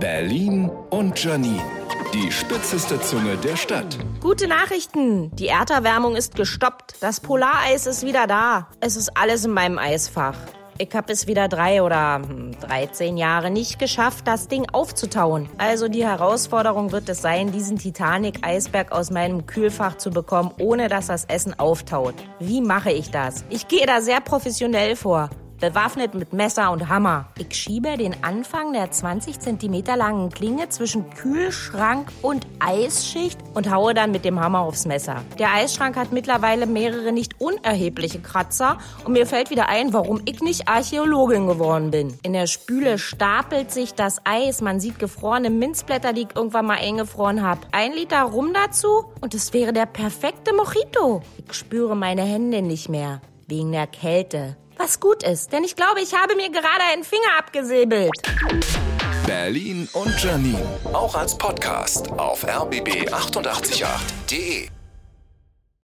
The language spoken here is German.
Berlin und Janine. Die spitzeste Zunge der Stadt. Gute Nachrichten. Die Erderwärmung ist gestoppt. Das Polareis ist wieder da. Es ist alles in meinem Eisfach. Ich habe es wieder drei oder 13 hm, Jahre nicht geschafft, das Ding aufzutauen. Also die Herausforderung wird es sein, diesen Titanic-Eisberg aus meinem Kühlfach zu bekommen, ohne dass das Essen auftaut. Wie mache ich das? Ich gehe da sehr professionell vor bewaffnet mit Messer und Hammer. Ich schiebe den Anfang der 20 cm langen Klinge zwischen Kühlschrank und Eisschicht und haue dann mit dem Hammer aufs Messer. Der Eisschrank hat mittlerweile mehrere nicht unerhebliche Kratzer und mir fällt wieder ein, warum ich nicht Archäologin geworden bin. In der Spüle stapelt sich das Eis, man sieht gefrorene Minzblätter, die ich irgendwann mal eingefroren habe. Ein Liter Rum dazu und es wäre der perfekte Mojito. Ich spüre meine Hände nicht mehr, wegen der Kälte. Was gut ist, denn ich glaube, ich habe mir gerade einen Finger abgesäbelt. Berlin und Janine. Auch als Podcast auf rbb888.de.